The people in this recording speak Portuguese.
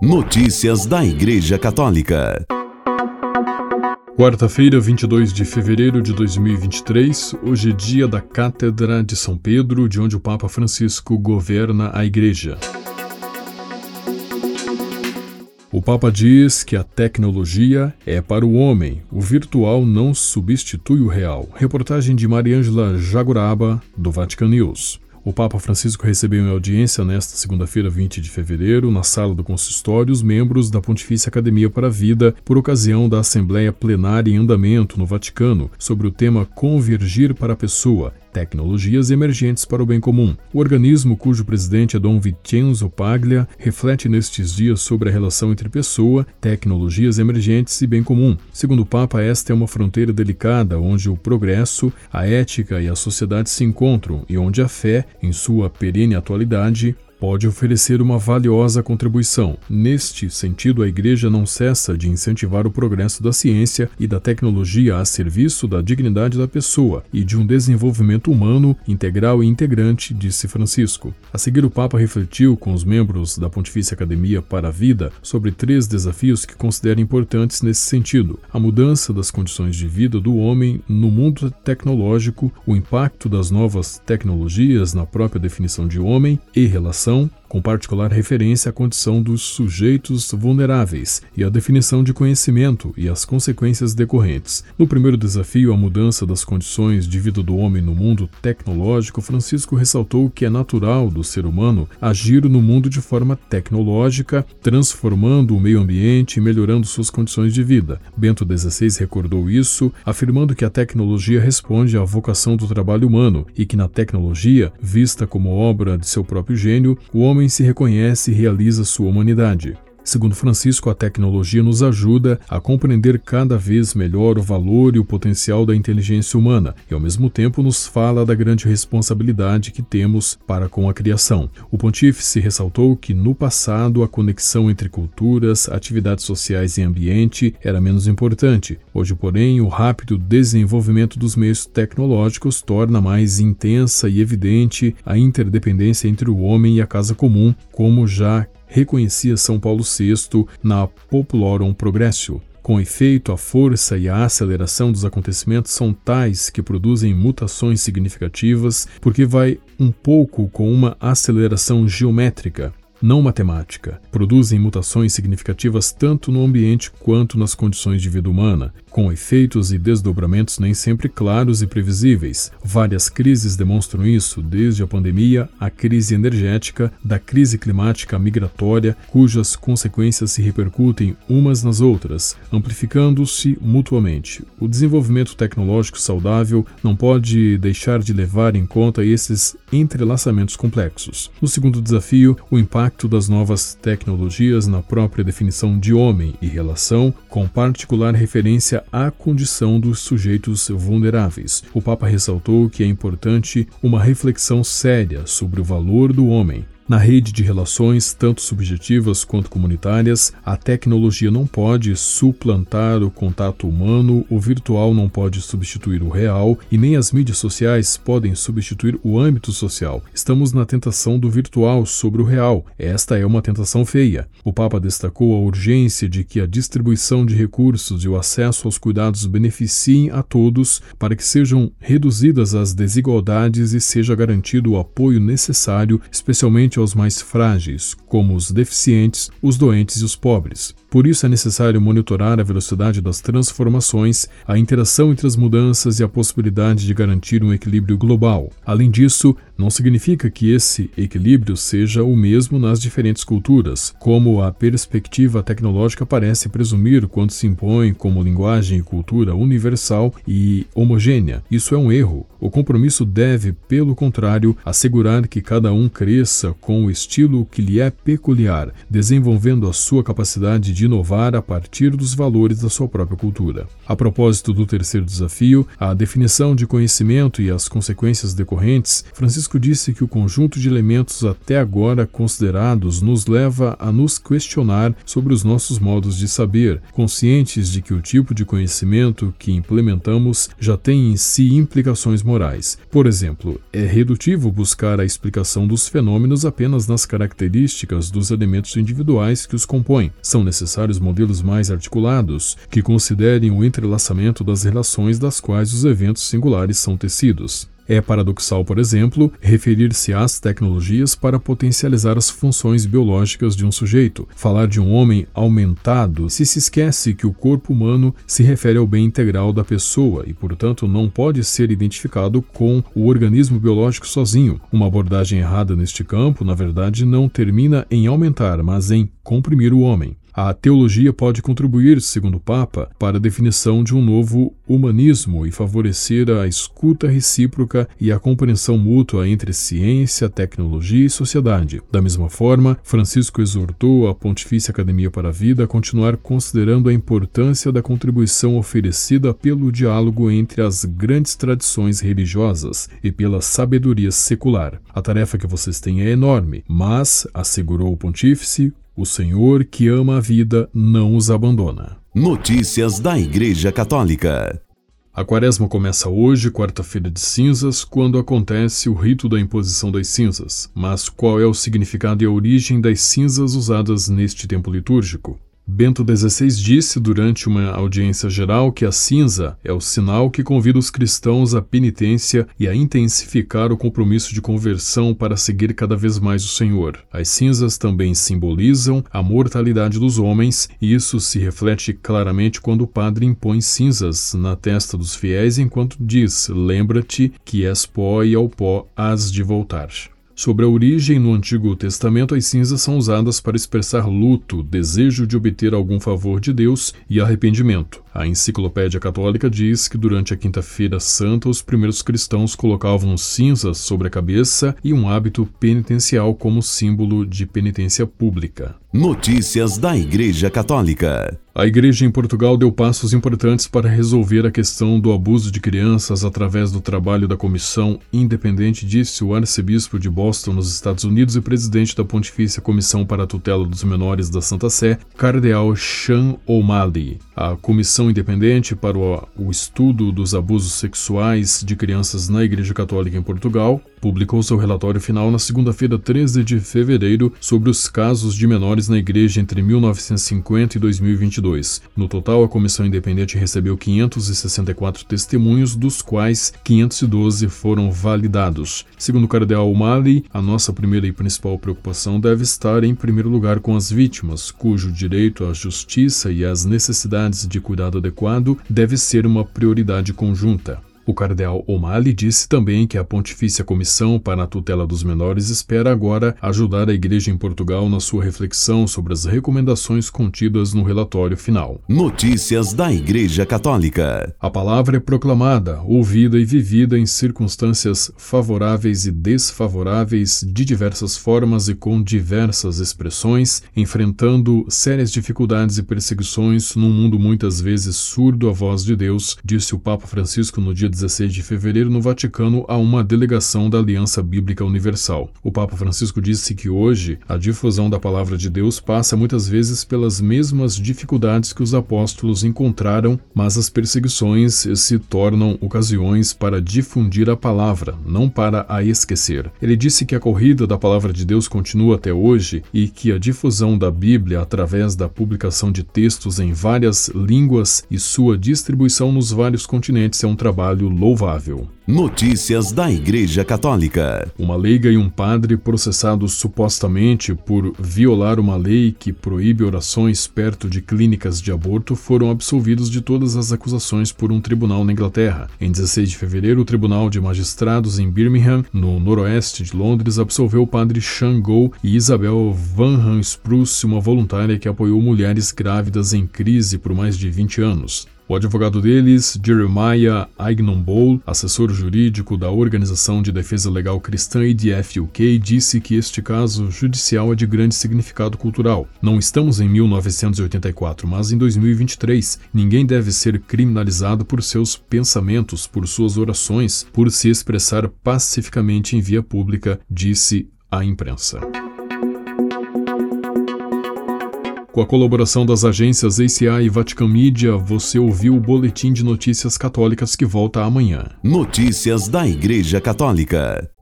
Notícias da Igreja Católica. Quarta-feira, 22 de fevereiro de 2023, hoje é dia da Cátedra de São Pedro, de onde o Papa Francisco governa a Igreja. O Papa diz que a tecnologia é para o homem, o virtual não substitui o real. Reportagem de Mariângela Jaguraba, do Vatican News. O Papa Francisco recebeu em audiência nesta segunda-feira, 20 de fevereiro, na sala do consistório, os membros da Pontifícia Academia para a Vida, por ocasião da Assembleia Plenária em andamento no Vaticano, sobre o tema Convergir para a Pessoa, Tecnologias Emergentes para o Bem Comum. O organismo, cujo presidente é Dom Vincenzo Paglia, reflete nestes dias sobre a relação entre pessoa, tecnologias emergentes e bem comum. Segundo o Papa, esta é uma fronteira delicada onde o progresso, a ética e a sociedade se encontram e onde a fé, em sua perene atualidade, pode oferecer uma valiosa contribuição. Neste sentido, a Igreja não cessa de incentivar o progresso da ciência e da tecnologia a serviço da dignidade da pessoa e de um desenvolvimento humano integral e integrante, disse Francisco. A seguir, o Papa refletiu com os membros da Pontifícia Academia para a Vida sobre três desafios que considera importantes nesse sentido: a mudança das condições de vida do homem no mundo tecnológico, o impacto das novas tecnologias na própria definição de homem e relação ação com particular referência à condição dos sujeitos vulneráveis e à definição de conhecimento e as consequências decorrentes. No primeiro desafio, a mudança das condições de vida do homem no mundo tecnológico, Francisco ressaltou que é natural do ser humano agir no mundo de forma tecnológica, transformando o meio ambiente e melhorando suas condições de vida. Bento XVI recordou isso, afirmando que a tecnologia responde à vocação do trabalho humano e que na tecnologia, vista como obra de seu próprio gênio, o homem se reconhece e realiza sua humanidade. Segundo Francisco, a tecnologia nos ajuda a compreender cada vez melhor o valor e o potencial da inteligência humana e, ao mesmo tempo, nos fala da grande responsabilidade que temos para com a criação. O pontífice ressaltou que, no passado, a conexão entre culturas, atividades sociais e ambiente era menos importante. Hoje, porém, o rápido desenvolvimento dos meios tecnológicos torna mais intensa e evidente a interdependência entre o homem e a casa comum, como já reconhecia São Paulo VI na Populorum Progressio. Com efeito, a força e a aceleração dos acontecimentos são tais que produzem mutações significativas, porque vai um pouco com uma aceleração geométrica não matemática, produzem mutações significativas tanto no ambiente quanto nas condições de vida humana, com efeitos e desdobramentos nem sempre claros e previsíveis. Várias crises demonstram isso, desde a pandemia à crise energética, da crise climática migratória, cujas consequências se repercutem umas nas outras, amplificando-se mutuamente. O desenvolvimento tecnológico saudável não pode deixar de levar em conta esses entrelaçamentos complexos. No segundo desafio, o impacto impacto das novas tecnologias na própria definição de homem e relação, com particular referência à condição dos sujeitos vulneráveis. O Papa ressaltou que é importante uma reflexão séria sobre o valor do homem, na rede de relações, tanto subjetivas quanto comunitárias, a tecnologia não pode suplantar o contato humano, o virtual não pode substituir o real e nem as mídias sociais podem substituir o âmbito social. Estamos na tentação do virtual sobre o real. Esta é uma tentação feia. O Papa destacou a urgência de que a distribuição de recursos e o acesso aos cuidados beneficiem a todos para que sejam reduzidas as desigualdades e seja garantido o apoio necessário, especialmente aos mais frágeis, como os deficientes, os doentes e os pobres. Por isso é necessário monitorar a velocidade das transformações, a interação entre as mudanças e a possibilidade de garantir um equilíbrio global. Além disso, não significa que esse equilíbrio seja o mesmo nas diferentes culturas, como a perspectiva tecnológica parece presumir quando se impõe como linguagem e cultura universal e homogênea. Isso é um erro. O compromisso deve, pelo contrário, assegurar que cada um cresça com o estilo que lhe é peculiar, desenvolvendo a sua capacidade de inovar a partir dos valores da sua própria cultura. A propósito do terceiro desafio, a definição de conhecimento e as consequências decorrentes, Francisco disse que o conjunto de elementos até agora considerados nos leva a nos questionar sobre os nossos modos de saber, conscientes de que o tipo de conhecimento que implementamos já tem em si implicações morais. Por exemplo, é redutivo buscar a explicação dos fenômenos nas características dos elementos individuais que os compõem. São necessários modelos mais articulados, que considerem o entrelaçamento das relações das quais os eventos singulares são tecidos. É paradoxal, por exemplo, referir-se às tecnologias para potencializar as funções biológicas de um sujeito. Falar de um homem aumentado se se esquece que o corpo humano se refere ao bem integral da pessoa e, portanto, não pode ser identificado com o organismo biológico sozinho. Uma abordagem errada neste campo, na verdade, não termina em aumentar, mas em comprimir o homem. A teologia pode contribuir, segundo o Papa, para a definição de um novo humanismo e favorecer a escuta recíproca e a compreensão mútua entre ciência, tecnologia e sociedade. Da mesma forma, Francisco exortou a Pontifícia Academia para a Vida a continuar considerando a importância da contribuição oferecida pelo diálogo entre as grandes tradições religiosas e pela sabedoria secular. A tarefa que vocês têm é enorme, mas, assegurou o Pontífice, o Senhor que ama a vida não os abandona. Notícias da Igreja Católica. A quaresma começa hoje, quarta-feira de cinzas, quando acontece o rito da imposição das cinzas. Mas qual é o significado e a origem das cinzas usadas neste tempo litúrgico? Bento XVI disse durante uma audiência geral que a cinza é o sinal que convida os cristãos à penitência e a intensificar o compromisso de conversão para seguir cada vez mais o Senhor. As cinzas também simbolizam a mortalidade dos homens, e isso se reflete claramente quando o padre impõe cinzas na testa dos fiéis enquanto diz: Lembra-te que és pó e ao pó has de voltar. Sobre a origem, no Antigo Testamento, as cinzas são usadas para expressar luto, desejo de obter algum favor de Deus e arrependimento. A Enciclopédia Católica diz que durante a Quinta-feira Santa os primeiros cristãos colocavam cinzas sobre a cabeça e um hábito penitencial como símbolo de penitência pública. Notícias da Igreja Católica. A Igreja em Portugal deu passos importantes para resolver a questão do abuso de crianças através do trabalho da Comissão Independente, disse o arcebispo de Boston, nos Estados Unidos, e presidente da Pontifícia Comissão para a Tutela dos Menores da Santa Sé, Cardeal Sean O'Malley. A Comissão Independente para o Estudo dos Abusos Sexuais de Crianças na Igreja Católica em Portugal publicou seu relatório final na segunda-feira, 13 de fevereiro, sobre os casos de menores na Igreja entre 1950 e 2022. No total, a Comissão Independente recebeu 564 testemunhos, dos quais 512 foram validados. Segundo o Cardeal O'Malley, a nossa primeira e principal preocupação deve estar em primeiro lugar com as vítimas, cujo direito à justiça e às necessidades de cuidado adequado deve ser uma prioridade conjunta. O cardeal O'Malley disse também que a Pontifícia Comissão para a Tutela dos Menores espera agora ajudar a Igreja em Portugal na sua reflexão sobre as recomendações contidas no relatório final. Notícias da Igreja Católica. A palavra é proclamada, ouvida e vivida em circunstâncias favoráveis e desfavoráveis de diversas formas e com diversas expressões, enfrentando sérias dificuldades e perseguições num mundo muitas vezes surdo à voz de Deus, disse o Papa Francisco no dia 16 de fevereiro, no Vaticano, a uma delegação da Aliança Bíblica Universal. O Papa Francisco disse que hoje a difusão da palavra de Deus passa muitas vezes pelas mesmas dificuldades que os apóstolos encontraram, mas as perseguições se tornam ocasiões para difundir a palavra, não para a esquecer. Ele disse que a corrida da palavra de Deus continua até hoje e que a difusão da Bíblia através da publicação de textos em várias línguas e sua distribuição nos vários continentes é um trabalho louvável. Notícias da Igreja Católica. Uma leiga e um padre processados supostamente por violar uma lei que proíbe orações perto de clínicas de aborto foram absolvidos de todas as acusações por um tribunal na Inglaterra. Em 16 de fevereiro, o Tribunal de Magistrados em Birmingham, no noroeste de Londres, absolveu o padre Sean Gow e Isabel Van Spruce, uma voluntária que apoiou mulheres grávidas em crise por mais de 20 anos. O advogado deles, Jeremiah Aignonbol, assessor jurídico da Organização de Defesa Legal Cristã IDF UK, disse que este caso judicial é de grande significado cultural. Não estamos em 1984, mas em 2023. Ninguém deve ser criminalizado por seus pensamentos, por suas orações, por se expressar pacificamente em via pública, disse à imprensa. Com a colaboração das agências ACA e Vatican Media, você ouviu o Boletim de Notícias Católicas que volta amanhã. Notícias da Igreja Católica.